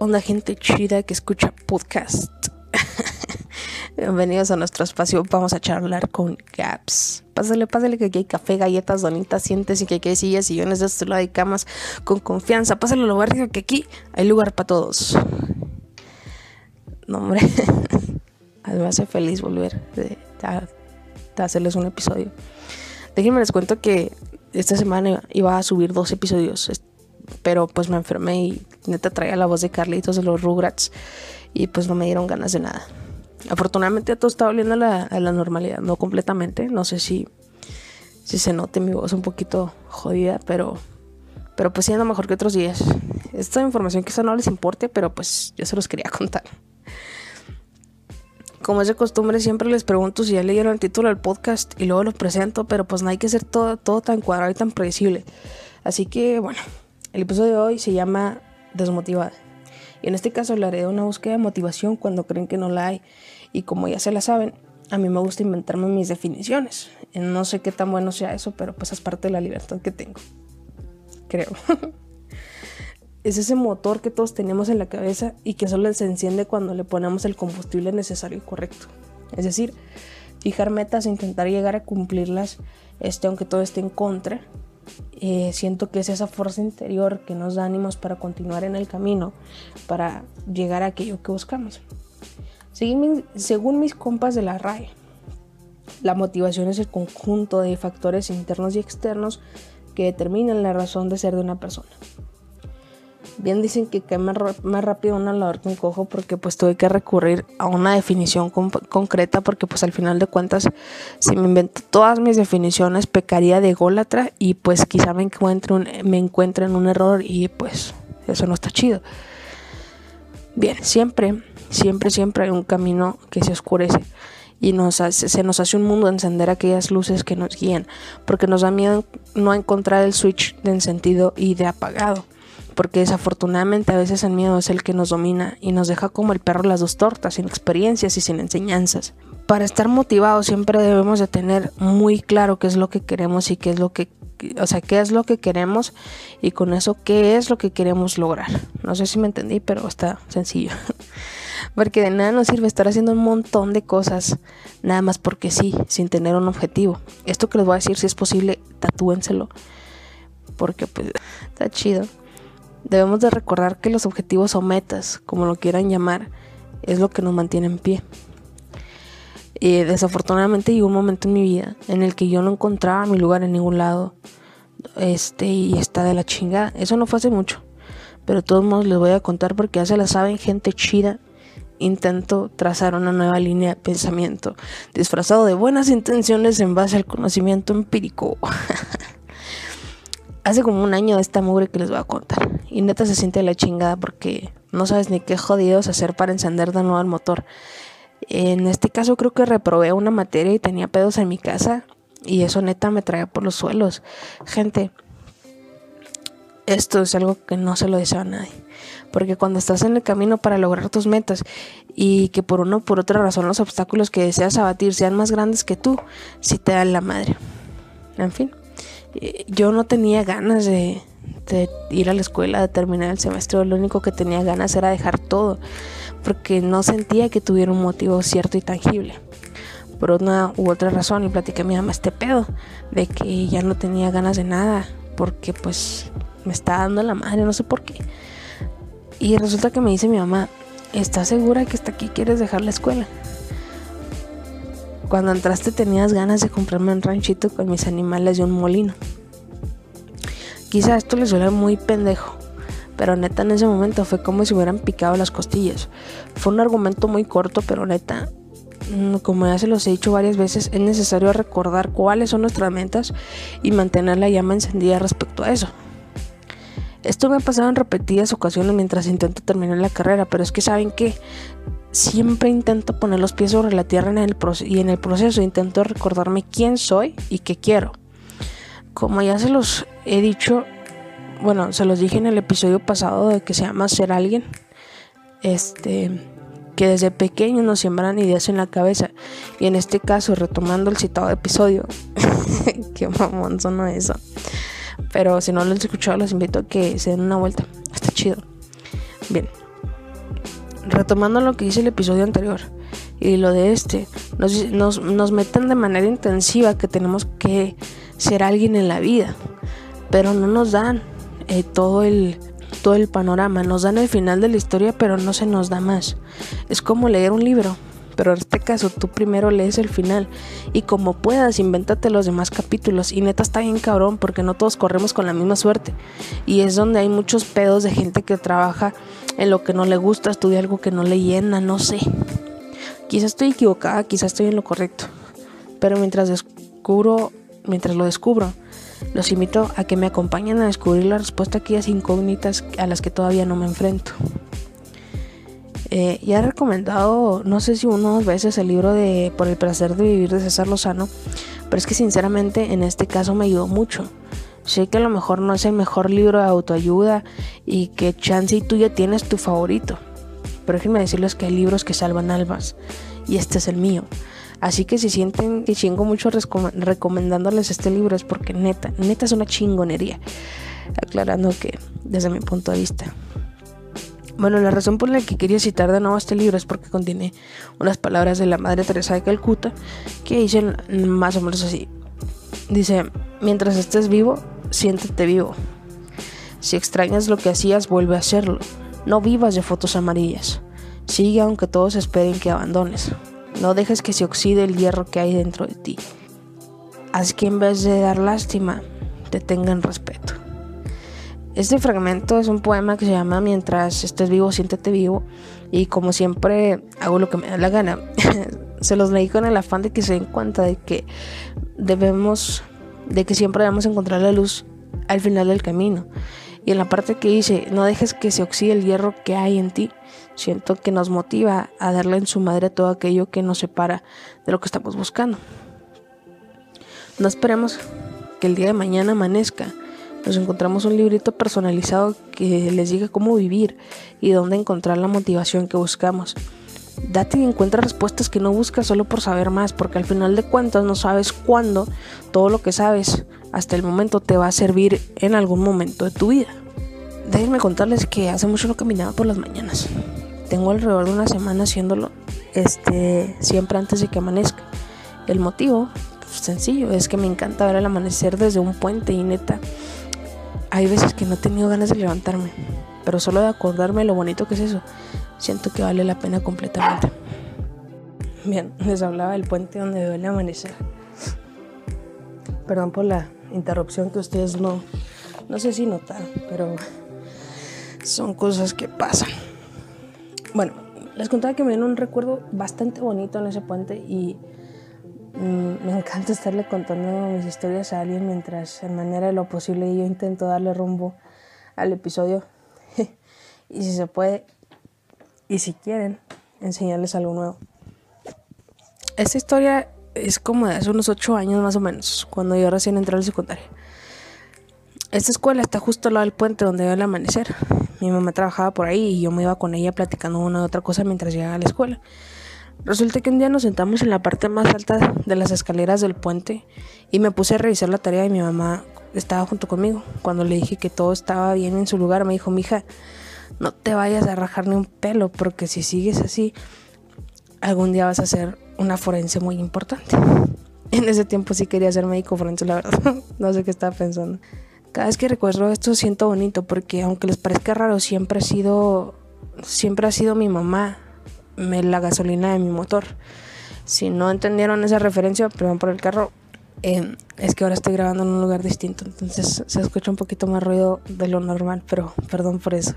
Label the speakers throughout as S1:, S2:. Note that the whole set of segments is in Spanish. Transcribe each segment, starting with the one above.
S1: onda gente chida que escucha podcast. Bienvenidos a nuestro espacio. Vamos a charlar con Gaps. Pásale, pásale que aquí hay café, galletas, donitas, sientes y que aquí hay sillas, sillones de este lado y camas con confianza. Pásale lo lugar que aquí hay lugar para todos. No, hombre. me hace feliz volver a, hacerles un episodio. Déjenme les cuento que esta semana iba a subir dos episodios pero pues me enfermé y neta traía la voz de Carlitos de los Rugrats y pues no me dieron ganas de nada. Afortunadamente todo está volviendo a la, normalidad, no completamente, no sé si, si se note mi voz un poquito jodida, pero, pero pues siendo mejor que otros días. Esta información quizá no les importe, pero pues yo se los quería contar. Como es de costumbre, siempre les pregunto si ya leyeron el título del podcast y luego lo presento, pero pues no hay que ser todo, todo tan cuadrado y tan predecible. Así que bueno, el episodio de hoy se llama Desmotivada. Y en este caso hablaré de una búsqueda de motivación cuando creen que no la hay. Y como ya se la saben, a mí me gusta inventarme mis definiciones. No sé qué tan bueno sea eso, pero pues es parte de la libertad que tengo. Creo. es ese motor que todos tenemos en la cabeza y que solo se enciende cuando le ponemos el combustible necesario y correcto. Es decir, fijar metas e intentar llegar a cumplirlas, este, aunque todo esté en contra, eh, siento que es esa fuerza interior que nos da ánimos para continuar en el camino, para llegar a aquello que buscamos. Según mis compas de la RAE, la motivación es el conjunto de factores internos y externos que determinan la razón de ser de una persona. Bien dicen que cae más, rápido un alador que un cojo porque pues tuve que recurrir a una definición concreta porque pues al final de cuentas si me invento todas mis definiciones pecaría de gólatra y pues quizá me encuentre, un, me encuentre en un error y pues eso no está chido. Bien, siempre, siempre, siempre hay un camino que se oscurece y nos se nos hace un mundo encender aquellas luces que nos guían, porque nos da miedo no encontrar el switch de encendido y de apagado porque desafortunadamente a veces el miedo es el que nos domina y nos deja como el perro las dos tortas, sin experiencias y sin enseñanzas. Para estar motivados siempre debemos de tener muy claro qué es lo que queremos y qué es lo que o sea, qué es lo que queremos y con eso qué es lo que queremos lograr. No sé si me entendí, pero está sencillo. porque de nada nos sirve estar haciendo un montón de cosas nada más porque sí, sin tener un objetivo. Esto que les voy a decir, si es posible, tatúenselo. Porque pues está chido. Debemos de recordar que los objetivos o metas, como lo quieran llamar, es lo que nos mantiene en pie. Y desafortunadamente llegó un momento en mi vida en el que yo no encontraba mi lugar en ningún lado. Este, y está de la chingada. Eso no fue hace mucho. Pero de todos modos les voy a contar porque ya se la saben, gente chida. Intento trazar una nueva línea de pensamiento, disfrazado de buenas intenciones en base al conocimiento empírico. hace como un año de esta mugre que les voy a contar. Y neta se siente la chingada porque no sabes ni qué jodidos hacer para encender de nuevo el motor. En este caso creo que reprobé una materia y tenía pedos en mi casa. Y eso neta me traía por los suelos. Gente, esto es algo que no se lo deseo a nadie. Porque cuando estás en el camino para lograr tus metas y que por una o por otra razón los obstáculos que deseas abatir sean más grandes que tú, si te dan la madre. En fin. Eh, yo no tenía ganas de, ir a la escuela, de terminar el semestre, lo único que tenía ganas era dejar todo, porque no sentía que tuviera un motivo cierto y tangible. Por una u otra razón, y platiqué a mi mamá este pedo, de que ya no tenía ganas de nada, porque pues me está dando la madre, no sé por qué. Y resulta que me dice mi mamá, ¿estás segura que hasta aquí quieres dejar la escuela? Cuando entraste tenías ganas de comprarme un ranchito con mis animales y un molino. Quizá esto les suene muy pendejo, pero neta en ese momento fue como si hubieran picado las costillas. Fue un argumento muy corto, pero neta, mm, como ya se los he dicho varias veces, es necesario recordar cuáles son nuestras metas y mantener la llama encendida respecto a eso. Esto me ha pasado en repetidas ocasiones mientras intento terminar la carrera, pero es que saben que siempre intento poner los pies sobre la tierra en el y en el proceso intento recordarme quién soy y qué quiero. Como ya se los he dicho, bueno, se los dije en el episodio pasado de que se llama ser alguien, este, que desde pequeños nos siembran ideas en la cabeza y en este caso retomando el citado episodio, qué mamón sonó eso. Pero si no lo han escuchado, los invito a que se den una vuelta. Está chido. Bien, retomando lo que dice el episodio anterior y lo de este, nos, meten de manera intensiva que tenemos que ser alguien en la vida, pero no nos dan eh, todo el todo el panorama, nos dan el final de la historia, pero no se nos da más. Es como leer un libro, pero en este caso tú primero lees el final y como puedas, invéntate los demás capítulos. Y neta está bien cabrón porque no todos corremos con la misma suerte. Y es donde hay muchos pedos de gente que trabaja en lo que no le gusta, estudia algo que no le llena, no sé. Quizás estoy equivocada, quizás estoy en lo correcto. Pero mientras descubro, mientras lo descubro, los invito a que me acompañen a descubrir la respuesta a aquellas incógnitas a las que todavía no me enfrento. Eh, ya he recomendado, no sé si una o dos veces, el libro de Por el placer de vivir de César Lozano, pero es que sinceramente en este caso me ayudó mucho. Sé que a lo mejor no es el mejor libro de autoayuda y que chance y tú ya tienes tu favorito, pero déjenme decirles que hay libros que salvan almas y este es el mío. Así que si sienten que chingo mucho recomendándoles este libro es porque neta, neta es una chingonería. Aclarando que desde mi punto de vista. Bueno, la razón por la que quería citar de nuevo este libro es porque contiene unas palabras de la Madre Teresa de Calcuta que dicen más o menos así. Dice, mientras estés vivo, siéntete vivo. Si extrañas lo que hacías, vuelve a hacerlo. No vivas de fotos amarillas. Sigue aunque todos esperen que abandones. No dejes que se oxide el hierro que hay dentro de ti. Haz que en vez de dar lástima, te tengan respeto. Este fragmento es un poema que se llama Mientras estés vivo, siéntete vivo. Y como siempre hago lo que me da la gana, se los leí con el afán de que se den cuenta de que debemos, de que siempre debemos encontrar la luz al final del camino. Y en la parte que dice, no dejes que se oxide el hierro que hay en ti, siento que nos motiva a darle en su madre todo aquello que nos separa de lo que estamos buscando. No esperemos que el día de mañana amanezca. Nos encontramos un librito personalizado que les diga cómo vivir y dónde encontrar la motivación que buscamos. Date y encuentra respuestas que no buscas solo por saber más, porque al final de cuentas no sabes cuándo todo lo que sabes hasta el momento te va a servir en algún momento de tu vida. Déjenme contarles que hace mucho no caminaba por las mañanas tengo alrededor de una semana haciéndolo este, siempre antes de que amanezca. El motivo, pues, sencillo, es que me encanta ver el amanecer desde un puente y neta, hay veces que no he tenido ganas de levantarme, pero solo de acordarme lo bonito que es eso, siento que vale la pena completamente. Bien, les hablaba del puente donde veo el amanecer. Perdón por la interrupción que ustedes no, no sé si notaron, pero son cosas que pasan. Bueno, les contaba que me dieron un recuerdo bastante bonito en ese puente y mm, me encanta estarle contando mis historias a alguien mientras en manera de lo posible yo intento darle rumbo al episodio y si se puede y si quieren enseñarles algo nuevo. Esta historia es como de hace unos ocho años más o menos, cuando yo recién entré a la secundaria. Esta escuela está justo al lado del puente donde veo el amanecer. Mi mamá trabajaba por ahí y yo me iba con ella platicando una u otra cosa mientras llegaba a la escuela. Resulta que un día nos sentamos en la parte más alta de las escaleras del puente y me puse a revisar la tarea y mi mamá estaba junto conmigo. Cuando le dije que todo estaba bien en su lugar, me dijo, mija, no te vayas a rajar ni un pelo porque si sigues así, algún día vas a ser una forense muy importante. En ese tiempo sí quería ser médico forense, la verdad. no sé qué estaba pensando. Cada vez que recuerdo esto siento bonito porque aunque les parezca raro, siempre ha sido siempre ha sido mi mamá la gasolina de mi motor. Si no entendieron esa referencia, perdón por el carro, eh, es que ahora estoy grabando en un lugar distinto, entonces se escucha un poquito más ruido de lo normal, pero perdón por eso.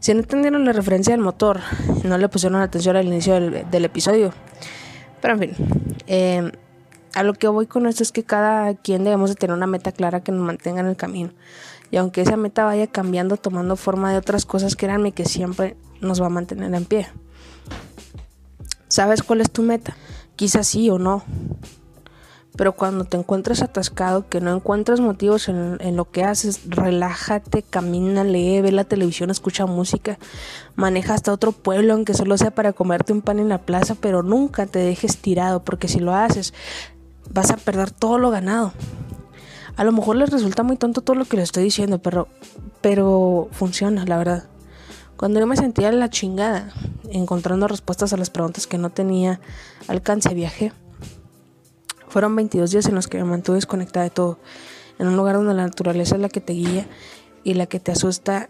S1: Si no entendieron la referencia del motor, no le pusieron atención al inicio del, del episodio. Pero en fin, eh, a lo que voy con esto es que cada quien debemos de tener una meta clara que nos mantenga en el camino. Y aunque esa meta vaya cambiando, tomando forma de otras cosas, créanme que siempre nos va a mantener en pie. ¿Sabes cuál es tu meta? Quizás sí o no. Pero cuando te encuentres atascado, que no encuentras motivos en, en, lo que haces, relájate, camina, lee, ve la televisión, escucha música, maneja hasta otro pueblo, aunque solo sea para comerte un pan en la plaza, pero nunca te dejes tirado, porque si lo haces, vas a perder todo lo ganado. A lo mejor les resulta muy tonto todo lo que les estoy diciendo, pero, pero funciona, la verdad. Cuando yo me sentía la chingada, encontrando respuestas a las preguntas que no tenía alcance, viaje. Fueron 22 días en los que me mantuve desconectada de todo, en un lugar donde la naturaleza es la que te guía y la que te asusta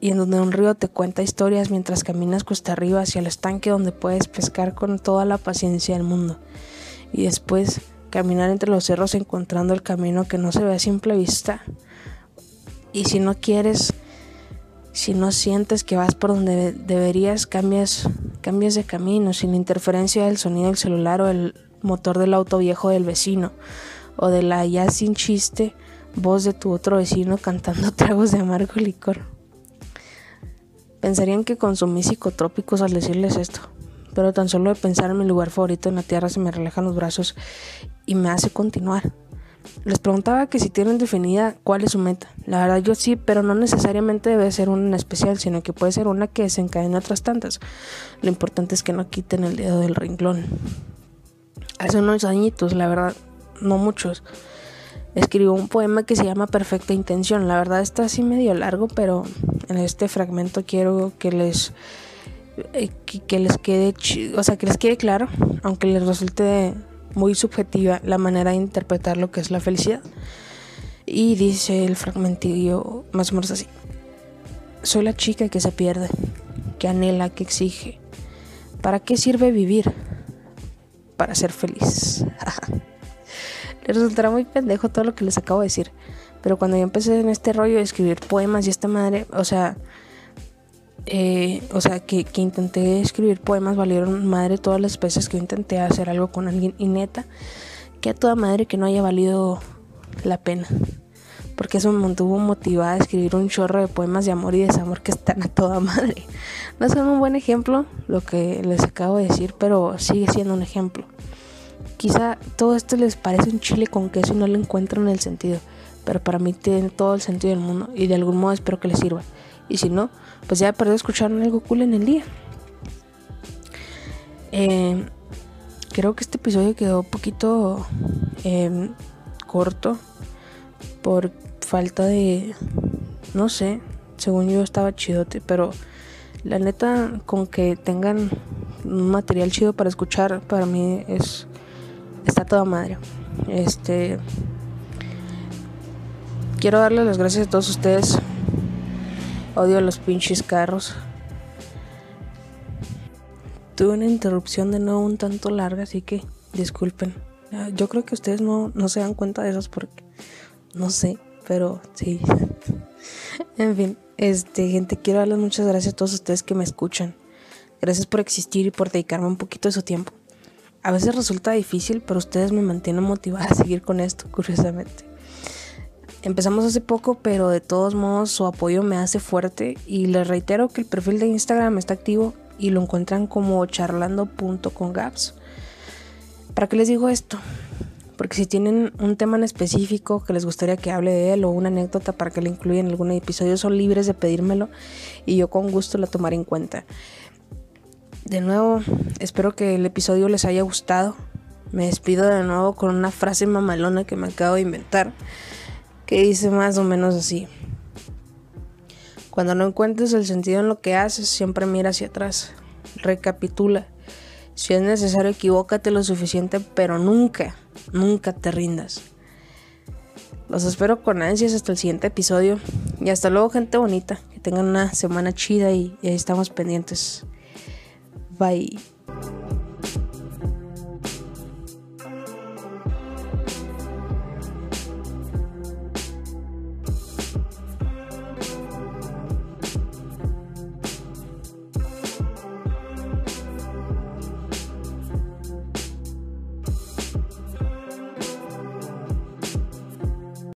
S1: y en donde un río te cuenta historias mientras caminas cuesta arriba hacia el estanque donde puedes pescar con toda la paciencia del mundo. Y después caminar entre los cerros encontrando el camino que no se ve a simple vista. Y si no quieres, si no sientes que vas por donde deberías, cambias, de camino sin interferencia del sonido del celular o el motor del auto viejo del vecino o de la ya sin chiste voz de tu otro vecino cantando tragos de amargo licor. Pensarían que consumí psicotrópicos al decirles esto, pero tan solo de pensar en mi lugar favorito en la tierra se me relajan los brazos y me hace continuar. Les preguntaba que si tienen definida cuál es su meta. La verdad yo sí, pero no necesariamente debe ser una en especial, sino que puede ser una que desencadene otras tantas. Lo importante es que no quiten el dedo del renglón. Hace unos añitos, la verdad, no muchos, escribió un poema que se llama Perfecta Intención. La verdad está así medio largo, pero en este fragmento quiero que les eh, que, les quede, o sea, que les quede claro, aunque les resulte muy subjetiva la manera de interpretar lo que es la felicidad. Y dice el fragmentillo más o menos así. Soy la chica que se pierde, que anhela, que exige. ¿Para qué sirve vivir? Para ser feliz. Les resultará muy pendejo todo lo que les acabo de decir. Pero cuando yo empecé en este rollo de escribir poemas y esta madre, o sea, eh, o sea, que, que, intenté escribir poemas, valieron madre todas las veces que yo intenté hacer algo con alguien y neta, que a toda madre que no haya valido la pena. Porque eso me mantuvo motivada a escribir un chorro de poemas de amor y desamor que están a toda madre. No son un buen ejemplo lo que les acabo de decir, pero sigue siendo un ejemplo. Quizá todo esto les parece un chile con queso y no le encuentran el sentido pero para mí tiene todo el sentido del mundo y de algún modo espero que les sirva. Y si no, pues ya perdí escuchar algo cool en el día. Eh, creo que este episodio quedó un poquito em, corto por falta de, no sé, según yo estaba chidote, pero la neta con que tengan un material chido para escuchar para mí es está toda madre. Este Quiero darles las gracias a todos ustedes. Odio los pinches carros. Tuve una interrupción de nuevo un tanto larga, así que disculpen. Ah, yo creo que ustedes no, no se dan cuenta de eso porque no sé, pero sí. en fin, este gente, quiero darles muchas gracias a todos ustedes que me escuchan. Gracias por existir y por dedicarme un poquito de su tiempo. A veces resulta difícil, pero ustedes me mantienen motivada a seguir con esto, curiosamente. Empezamos hace poco, pero de todos modos su apoyo me hace fuerte y les reitero que el perfil de Instagram está activo y lo encuentran como charlando.congaps. ¿Para qué les digo esto? Porque si tienen un tema en específico que les gustaría que hable de él o una anécdota para que le incluya en algún episodio, son libres de pedírmelo y yo con gusto la tomaré en cuenta. De nuevo, espero que el episodio les haya gustado. Me despido de nuevo con una frase mamalona que me acabo de inventar que dice más o menos así. Cuando no encuentres el sentido en lo que haces, siempre mira hacia atrás. Recapitula. Si es necesario, equivócate lo suficiente, pero nunca, nunca te rindas. Los espero con ansias hasta el siguiente episodio. Y hasta luego, gente bonita. Que tengan una semana chida y, ahí estamos pendientes. Bye.